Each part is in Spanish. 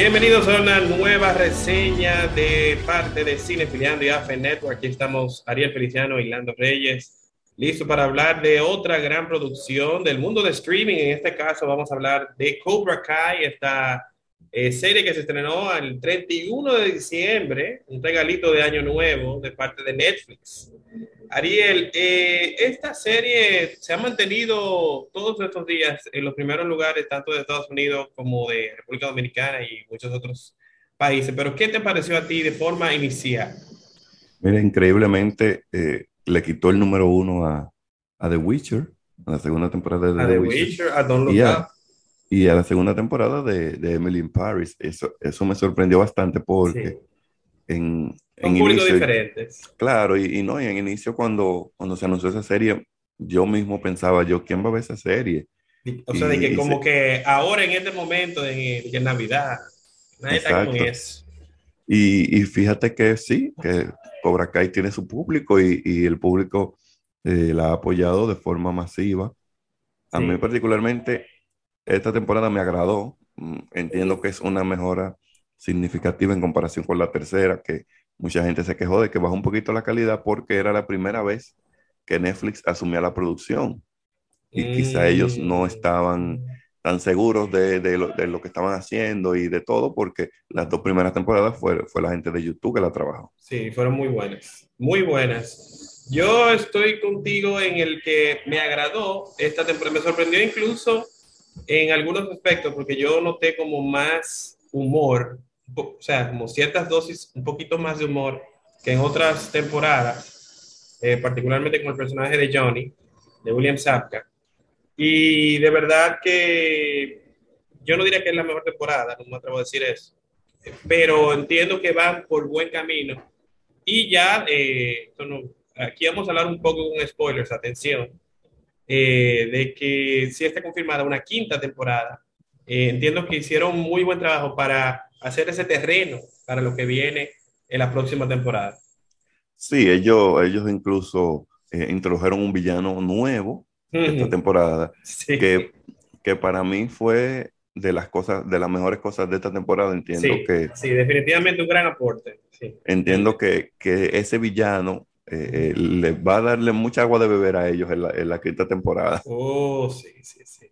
Bienvenidos a una nueva reseña de parte de Cine Filiando y AFE Network. Aquí estamos Ariel Feliciano y Lando Reyes, listo para hablar de otra gran producción del mundo de streaming. En este caso vamos a hablar de Cobra Kai, esta eh, serie que se estrenó el 31 de diciembre, un regalito de año nuevo de parte de Netflix. Ariel, eh, esta serie se ha mantenido todos estos días en los primeros lugares, tanto de Estados Unidos como de República Dominicana y muchos otros países, pero ¿qué te pareció a ti de forma inicial? Mira, increíblemente eh, le quitó el número uno a, a, The Witcher, a la segunda temporada de a The, Witcher, a Don't Look a, Up. Y a la segunda temporada de, de, Emily in Paris. Eso, eso me sorprendió bastante porque sí. en, son públicos diferentes. Claro, y, y, no, y en inicio cuando, cuando se anunció esa serie, yo mismo pensaba, yo, ¿quién va a ver esa serie? O sea, de que como se... que ahora en este momento, de, de Navidad, nadie está con eso. Y, y, fíjate que sí, que Cobra Kai tiene su público y, y el público eh, la ha apoyado de forma masiva. A sí. mí particularmente, esta temporada me agradó. Mm, entiendo que es una mejora significativa en comparación con la tercera, que mucha gente se quejó de que bajó un poquito la calidad porque era la primera vez que Netflix asumía la producción y mm. quizá ellos no estaban tan seguros de, de, lo, de, lo, que estaban haciendo y de todo porque las dos primeras temporadas fue, fue la gente de YouTube que la trabajó. Sí, fueron muy buenas, muy buenas. Yo estoy contigo en el que me agradó esta temporada, me sorprendió incluso en algunos aspectos porque yo noté como más humor o sea, como ciertas dosis, un poquito más de humor que en otras temporadas, eh, particularmente con el personaje de Johnny, de William Sapka. Y de verdad que yo no diría que es la mejor temporada, no me atrevo a decir eso, pero entiendo que van por buen camino. Y ya, eh, aquí vamos a hablar un poco con spoilers, atención, eh, de que si está confirmada una quinta temporada, entiendo que hicieron muy buen trabajo para hacer ese terreno para lo que viene en la próxima temporada. Sí, ellos, ellos incluso eh, introdujeron un villano nuevo esta temporada, sí. que, que para mí fue de las cosas, de las mejores cosas de esta temporada, entiendo sí, que... Sí, definitivamente un gran aporte. Sí. Entiendo que, que ese villano eh, eh, les va a darle mucha agua de beber a ellos en la, en la quinta temporada. Oh, sí, sí, sí.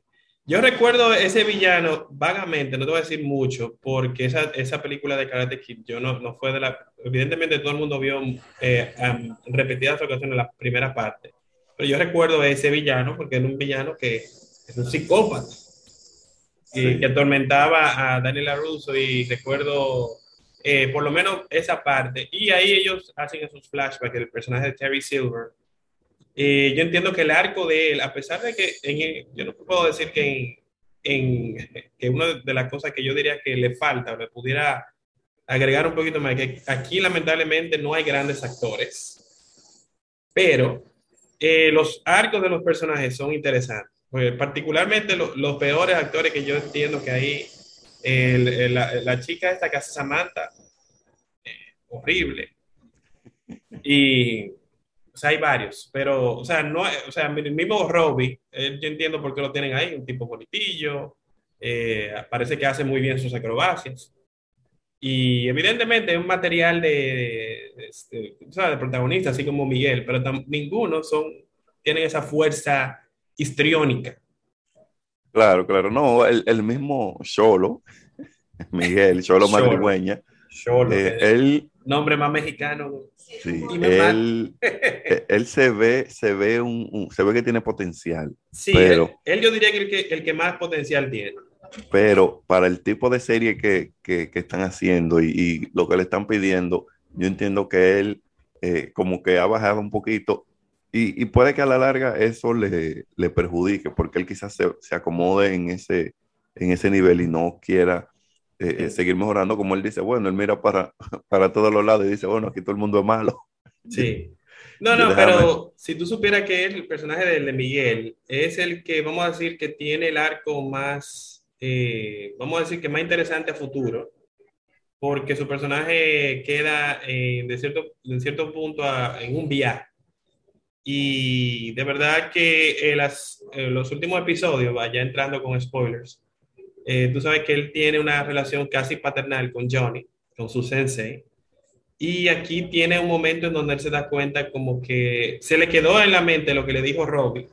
Yo recuerdo ese villano vagamente, no te voy a decir mucho, porque esa, esa película de Karate Kid, yo no, no fue de la... Evidentemente todo el mundo vio eh, um, repetidas ocasiones la primera parte, pero yo recuerdo ese villano porque era un villano que es un psicópata, sí. y, que atormentaba a Daniel LaRusso y recuerdo eh, por lo menos esa parte, y ahí ellos hacen esos flashbacks del personaje de Terry Silver, eh, yo entiendo que el arco de él, a pesar de que en, yo no puedo decir que, en, en, que una de las cosas que yo diría que le falta o le pudiera agregar un poquito más, que aquí lamentablemente no hay grandes actores, pero eh, los arcos de los personajes son interesantes. Particularmente lo, los peores actores que yo entiendo que hay, el, el, la, la, chica esta que hace Samantha, eh, horrible. Y o sea, hay varios, pero, o sea, no, o sea, el mismo Robbie, eh, yo entiendo por qué lo tienen ahí, un tipo bonitillo, eh, parece que hace muy bien sus acrobacias. Y evidentemente es un material de, de, de, o sea, de protagonista, así como Miguel, pero ninguno son, tienen esa fuerza histriónica. Claro, claro, no, el, el mismo Cholo, Miguel, Cholo Madrigüeña, Cholo, eh, él... Nombre más mexicano. Sí, él, e, él, se ve, se ve un, un, se ve que tiene potencial. Sí, pero, él, él yo diría que el, que el que más potencial tiene. Pero para el tipo de serie que, que, que están haciendo y, y, lo que le están pidiendo, yo entiendo que él eh, como que ha bajado un poquito y, y, puede que a la larga eso le, le perjudique porque él quizás se, se, acomode en ese, en ese nivel y no quiera eh, eh, seguir mejorando, como él dice, bueno, él mira para, para todos los lados y dice, bueno, aquí todo el mundo es malo. Sí. No, no, pero si tú supieras que el personaje de Miguel es el que, vamos a decir, que tiene el arco más, eh, vamos a decir que más interesante a futuro, porque su personaje queda eh, de, cierto, de cierto punto a, en un viaje. Y de verdad que eh, las, los últimos episodios, vaya entrando con spoilers, Eh, tú sabes que él tiene una relación casi paternal con Johnny, con su sensei. Y aquí tiene un momento en donde él se da cuenta como que se le quedó en la mente lo que le dijo Robbie.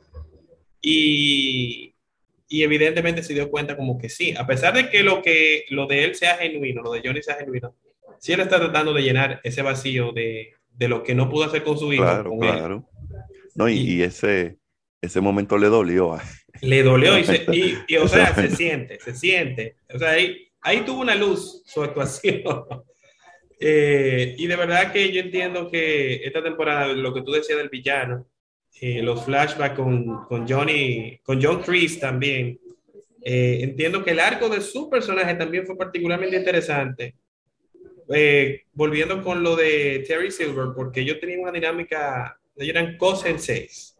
Y, y evidentemente se dio cuenta como que sí, a pesar de que lo, que lo de él sea genuino, lo de Johnny sea genuino, sí él está tratando de llenar ese vacío de, de lo que no pudo hacer con su hijo. Claro, claro. No, y, y, ese, ese momento le dolió. Le dolió y, se, y, o sea, se siente, se siente. O sea, ahí, ahí tuvo una luz su actuación. Eh, y de verdad que yo entiendo que esta temporada, lo que tú decías del villano, eh, los flashbacks con, con, Johnny, con John Chris también, eh, entiendo que el arco de su personaje también fue particularmente interesante. volviendo con lo de Terry Silver, porque ellos tenían una dinámica, eran co-senseis,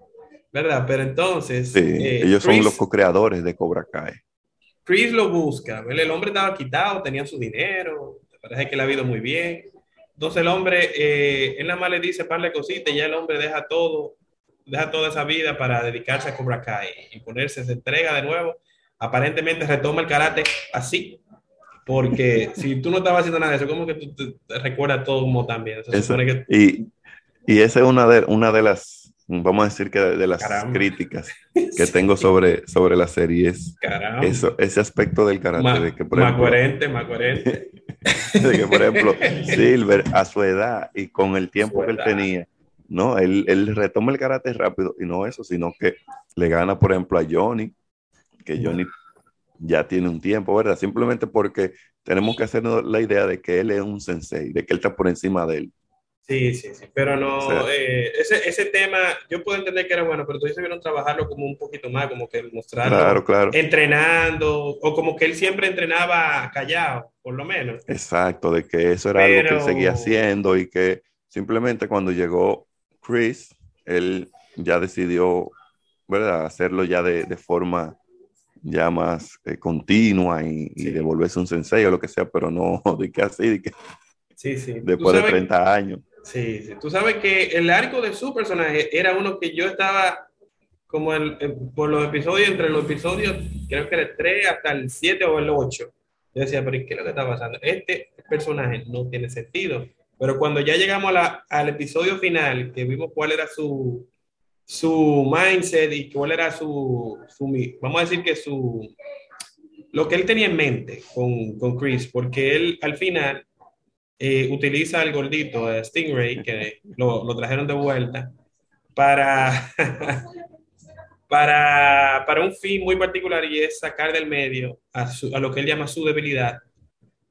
¿verdad? Pero entonces... Sí, ellos Chris, son los co-creadores de Cobra Kai. Chris lo busca, el hombre estaba quitado, tenía su dinero, parece que le ha ido muy bien. Entonces el hombre, eh, él nada más le dice par de cositas y ya el hombre deja todo, deja toda esa vida para dedicarse a Cobra Kai y ponerse, se entrega de nuevo. Aparentemente retoma el karate así, porque si tú no estabas haciendo nada de eso, como que tú te, recuerdas todo como también. Eso, que... y, y esa es una de, una de las vamos a decir que de las Caramba. críticas que tengo sobre, sobre la serie es eso, ese aspecto del karate. Ma, de que, por más ejemplo, coherente, más coherente. de que, por ejemplo, Silver a su edad y con el tiempo que él tenía, ¿no? Él, él, retoma el karate rápido y no eso, sino que le gana, por ejemplo, a Johnny, que Johnny ya tiene un tiempo, ¿verdad? Simplemente porque tenemos que hacernos la idea de que él es un sensei, de que él está por encima de él. Sí, sí, sí, pero no, o sea, eh, ese, ese tema, yo puedo entender que era bueno, pero todavía vieron trabajarlo como un poquito más, como que mostrarlo claro, claro. entrenando, o como que él siempre entrenaba callado, por lo menos. Exacto, de que eso era pero... algo que él seguía haciendo y que simplemente cuando llegó Chris, él ya decidió, ¿verdad?, hacerlo ya de, de forma ya más eh, continua y, sí. y, devolverse un sensei o lo que sea, pero no de que así, de que sí, sí. después de 30 años. Sí, sí, tú sabes que el arco de su personaje era uno que yo estaba como el, el, por los episodios, entre los episodios, creo que era el 3 hasta el 7 o el 8. Yo decía, pero ¿qué es lo que está pasando? Este personaje no tiene sentido. Pero cuando ya llegamos a la, al episodio final, que vimos cuál era su, su mindset y cuál era su, su, vamos a decir que su, lo que él tenía en mente con, con Chris, porque él al final eh, utiliza al gordito, a Stingray, que lo, lo trajeron de vuelta, para, para, para, un fin muy particular y es sacar del medio a, su, a lo que él llama su debilidad,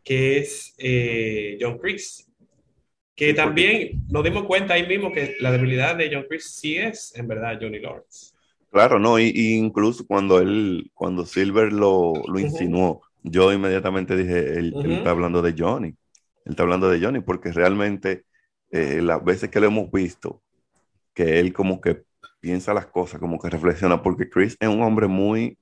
que es eh, John Chris. Que también nos dimos cuenta ahí mismo que la debilidad de John Chris sí es en verdad Johnny Lawrence. Claro, no, y, y incluso cuando él, cuando Silver lo, lo insinuó, uh -huh. yo inmediatamente dije, él, uh -huh. él está hablando de Johnny. Él está hablando de Johnny porque realmente eh, las veces que lo hemos visto, que él como que piensa las cosas, como que reflexiona, porque Chris es un hombre muy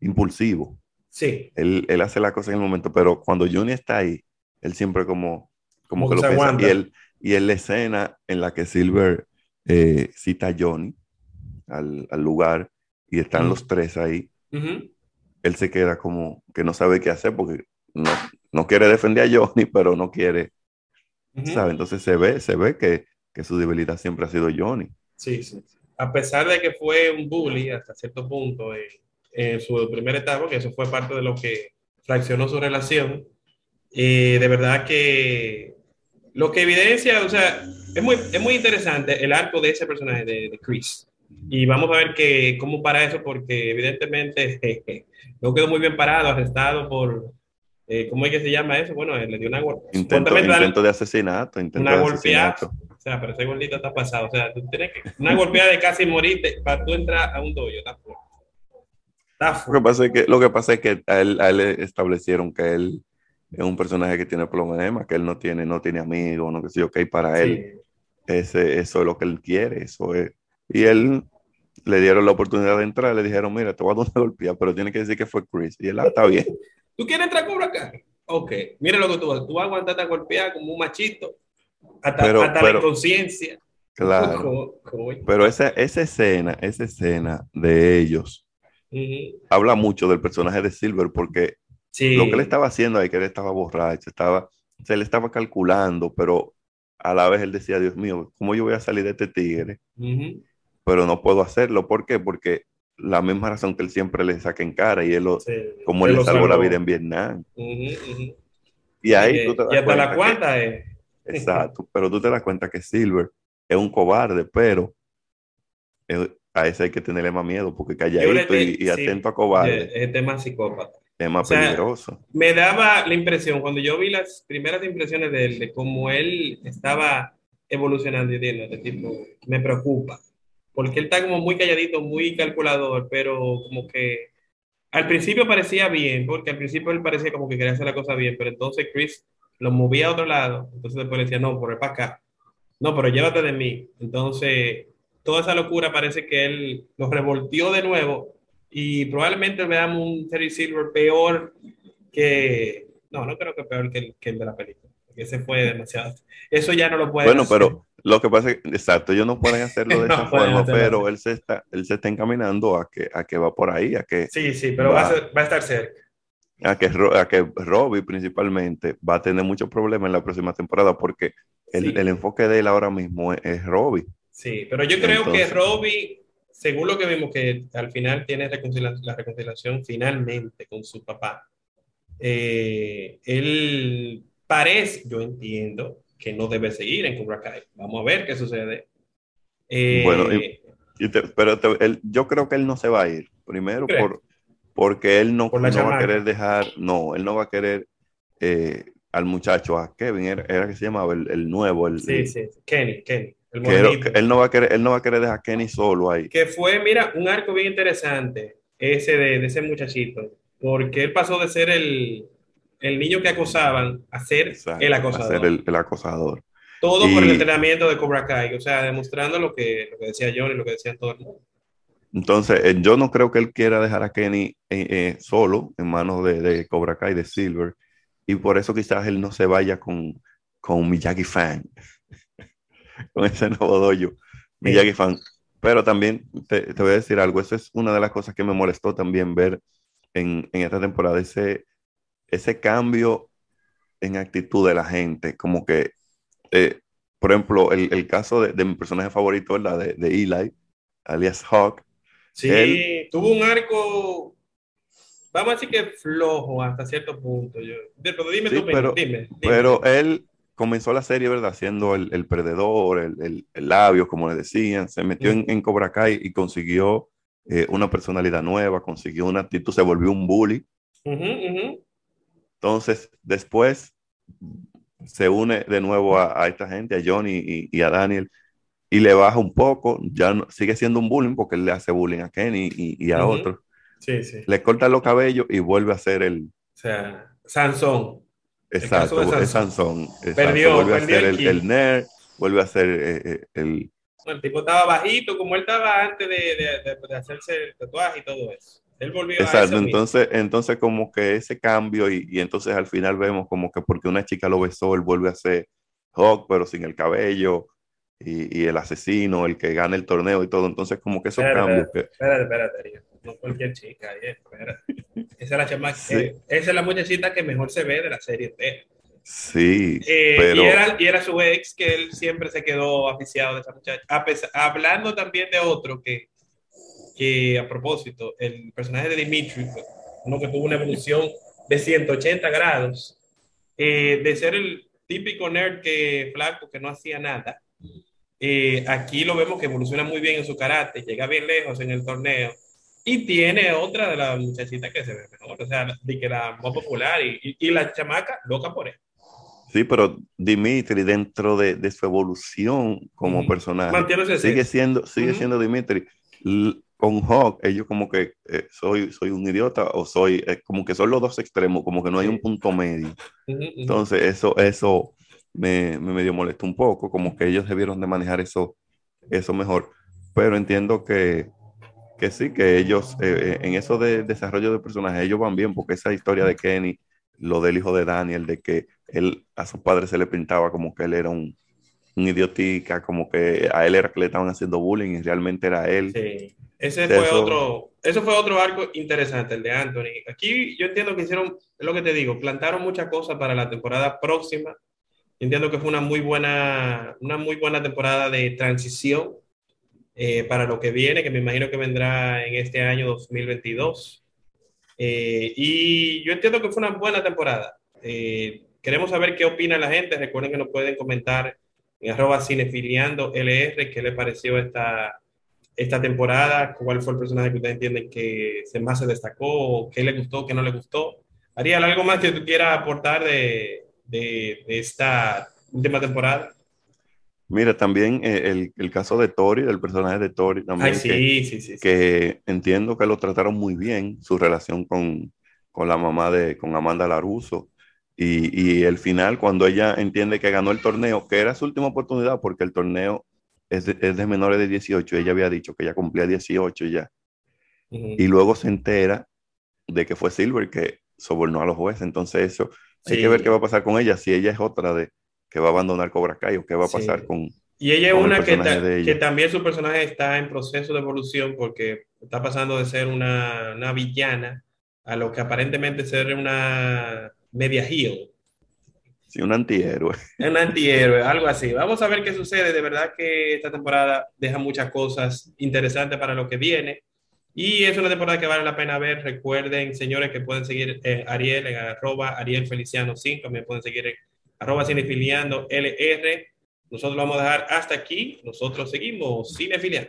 impulsivo. Sí. Él, él hace las cosas en el momento, pero cuando Johnny está ahí, él siempre como, como, como que lo piensa. Aguanta. Y él, y él la escena en la que Silver eh, cita a Johnny al, al, lugar y están uh -huh. los tres ahí, uh -huh. él se queda como que no sabe qué hacer porque no, no quiere defender a Johnny, pero no quiere, uh -huh. ¿sabe? Entonces se ve, se ve que, que, su debilidad siempre ha sido Johnny. Sí, sí. A pesar de que fue un bully hasta cierto punto en, en su primera etapa, que eso fue parte de lo que fraccionó su relación, eh, de verdad que lo que evidencia, o sea, es muy, es muy interesante el arco de ese personaje de, de Chris. Y vamos a ver que, cómo para eso, porque evidentemente no quedó muy bien parado, arrestado por, eh, ¿cómo es que se llama eso? Bueno, le dio una intento, intento de asesinato, intento una de golpeada. Asesinato. O sea, pero ese gordito está pasado. O sea, tú tienes que una golpeada de casi morirte para tú entrar a un dojo. Está. Lo que pasa es que, lo que, pasa es que a, él, a él establecieron que él es un personaje que tiene problemas, que él no tiene, no tiene amigos, no que sé yo, que para sí. él ese, eso es lo que él quiere, eso es. Y él le dieron la oportunidad de entrar, le dijeron, mira, te voy a dar una golpeada, pero tiene que decir que fue Chris. Y él, ah, está bien. ¿Tú quieres entrar a Cobra Kai? Ok, mira lo que tú vas. Tú vas a golpear como un machito hasta, pero, hasta pero, la inconsciencia. Claro. pero esa, esa escena, esa escena de ellos uh -huh. habla mucho del personaje de Silver porque Lo que él estaba haciendo ahí, que él estaba borracho, estaba, se le estaba calculando, pero a la vez él decía, Dios mío, ¿cómo yo voy a salir de este tigre? Pero no puedo hacerlo. ¿Por qué? Porque la misma razón que él siempre le saca en cara y él lo, como él le salvó, la vida en Vietnam. Y ahí tú te das y hasta la cuenta es. Exacto, pero tú te das cuenta que Silver es un cobarde, pero a ese hay que tenerle más miedo porque calladito y, atento a cobarde. Este es más psicópata. Es más peligroso. Me daba la impresión, cuando yo vi las primeras impresiones de él, de cómo él estaba evolucionando, y diciendo, este tipo me preocupa, porque él está como muy calladito, muy calculador, pero como que al principio parecía bien, porque al principio él parecía como que quería hacer la cosa bien, pero entonces Chris lo movía a otro lado, entonces después decía, no, por para acá, no, pero llévate de mí. Entonces, toda esa locura parece que él lo revolteó de nuevo y probablemente veamos un Terry Silver peor que, no, no creo que peor que el, el de la película, ese fue demasiado, eso ya no lo puede Bueno, pero lo que pasa es que, exacto, ellos no pueden hacerlo de esa forma, pero él se, está, él se está encaminando a que, a que va por ahí, a que... Sí, sí, pero va, a, estar cerca. A que, a que Robbie principalmente va a tener muchos problemas en la próxima temporada porque el, el enfoque de él ahora mismo es, Robbie. Sí, pero yo creo que Robbie, según lo que vimos, que al final tiene la reconciliación finalmente con su papá, eh, él parece, yo entiendo, que no debe seguir en Cobra Kai. Vamos a ver qué sucede. Eh, bueno, pero yo creo que él no se va a ir. Primero por, porque él no, va a querer dejar, no, él no va a querer eh, al muchacho, a Kevin, era, que se llamaba el, nuevo, el, sí, sí, Kenny, Kenny. él no va a querer, él no va a querer dejar a Kenny solo ahí. Que fue, mira, un arco bien interesante, ese de, de ese muchachito, porque él pasó de ser el, el niño que acosaban a ser el acosador. A ser el, acosador. Todo por el entrenamiento de Cobra Kai, o sea, demostrando lo que, lo que decía John y lo que decía todo el mundo. Entonces, eh, yo no creo que él quiera dejar a Kenny eh, eh, solo en manos de, de, Cobra Kai, de Silver, y por eso quizás él no se vaya con, con Miyagi Fan, con ese nuevo dojo, Miyagi Fan. Pero también te, te, voy a decir algo, eso es una de las cosas que me molestó también ver en, en esta temporada, ese, ese cambio en actitud de la gente, como que, eh, por ejemplo, el, caso de, mi personaje favorito, ¿verdad? De, de Eli, alias Hawk. Sí, tuvo un arco, vamos a decir que flojo hasta cierto punto. pero dime tú, pero, dime, Pero él comenzó la serie, ¿verdad? Siendo el, el perdedor, el, el, labio, como le decían, se metió en, en, Cobra Kai y consiguió eh, una personalidad nueva, consiguió una actitud, se volvió un bully. Entonces, después se une de nuevo a, esta gente, a Johnny y, a Daniel, y le baja un poco, ya no, sigue siendo un bullying porque él le hace bullying a Kenny y, a otros. Sí, sí. Le corta los cabellos y vuelve a ser el... O sea, Sansón. Exacto, es Sansón. Perdió, vuelve a ser el, el, nerd, vuelve a ser eh, eh, el... el tipo estaba bajito como él estaba antes de, de, de hacerse el tatuaje y todo eso. Él volvió Exacto, entonces, entonces como que ese cambio y, y, entonces al final vemos como que porque una chica lo besó, él vuelve a ser Hawk, pero sin el cabello y, y el asesino, el que gana el torneo y todo. Entonces como que esos cambios. Espérate, espérate, espérate, no cualquier chica, espérate. Esa es la chama, eh, esa es la muchachita que mejor se ve de la serie T. Sí, eh, pero... y, era, y, era, su ex que él siempre se quedó aficiado de esa muchacha. A pesar, hablando también de otro que que a propósito, el personaje de Dimitri, uno que tuvo una evolución de 180 grados, eh, de ser el típico nerd que flaco, que no hacía nada, eh, aquí lo vemos que evoluciona muy bien en su karate, llega bien lejos en el torneo y tiene otra de las muchachitas que se ve mejor, o sea, de que la más popular y, y, la chamaca loca por él. Sí, pero Dimitri dentro de, de su evolución como personaje sigue siendo, sigue siendo Dimitri con Hawk, ellos como que eh, soy, soy un idiota o soy, eh, como que son los dos extremos, como que no hay un punto medio. Entonces, eso, eso me, me medio molesta un poco, como que ellos debieron de manejar eso, eso mejor. Pero entiendo que, que sí, que ellos, eh, en eso de desarrollo de personajes, ellos van bien, porque esa historia de Kenny, lo del hijo de Daniel, de que él a su padre se le pintaba como que él era un, un idiotica, como que a él era que le estaban haciendo bullying y realmente era él. Ese fue otro, eso fue otro arco interesante, el de Anthony. Aquí yo entiendo que hicieron, es lo que te digo, plantaron muchas cosas para la temporada próxima. Entiendo que fue una muy buena, una muy buena temporada de transición eh, para lo que viene, que me imagino que vendrá en este año 2022. Eh, y yo entiendo que fue una buena temporada. Eh, queremos saber qué opina la gente. Recuerden que nos pueden comentar en arroba cinefiliando LR qué le pareció esta, esta temporada, cuál fue el personaje que ustedes entienden que se más se destacó, qué le gustó, qué no le gustó. Ariel, ¿algo más que tú quieras aportar de, de, de esta última temporada? Mira, también eh, el, caso de Tori, del personaje de Tori, también. sí, que, sí, sí, que entiendo que lo trataron muy bien, su relación con, la mamá de, con Amanda Laruso. Y, y, el final, cuando ella entiende que ganó el torneo, que era su última oportunidad, porque el torneo es de, menores de 18, ella había dicho que ella cumplía 18 ya. Y luego se entera de que fue Silver que sobornó a los jueces. Entonces, eso hay que ver qué va a pasar con ella, si ella es otra de que va a abandonar Cobra Kai o qué va a pasar con... Y ella es una que, que, también su personaje está en proceso de evolución porque está pasando de ser una, una villana a lo que aparentemente ser una media heel. Sí, un antihéroe. Un antihéroe, algo así. Vamos a ver qué sucede. De verdad que esta temporada deja muchas cosas interesantes para lo que viene. Y es una temporada que vale la pena ver. Recuerden, señores, que pueden seguir eh, Ariel en arroba Ariel Feliciano 5. También pueden seguir en arroba cinefiliando LR. Nosotros lo vamos a dejar hasta aquí. Nosotros seguimos cinefiliando.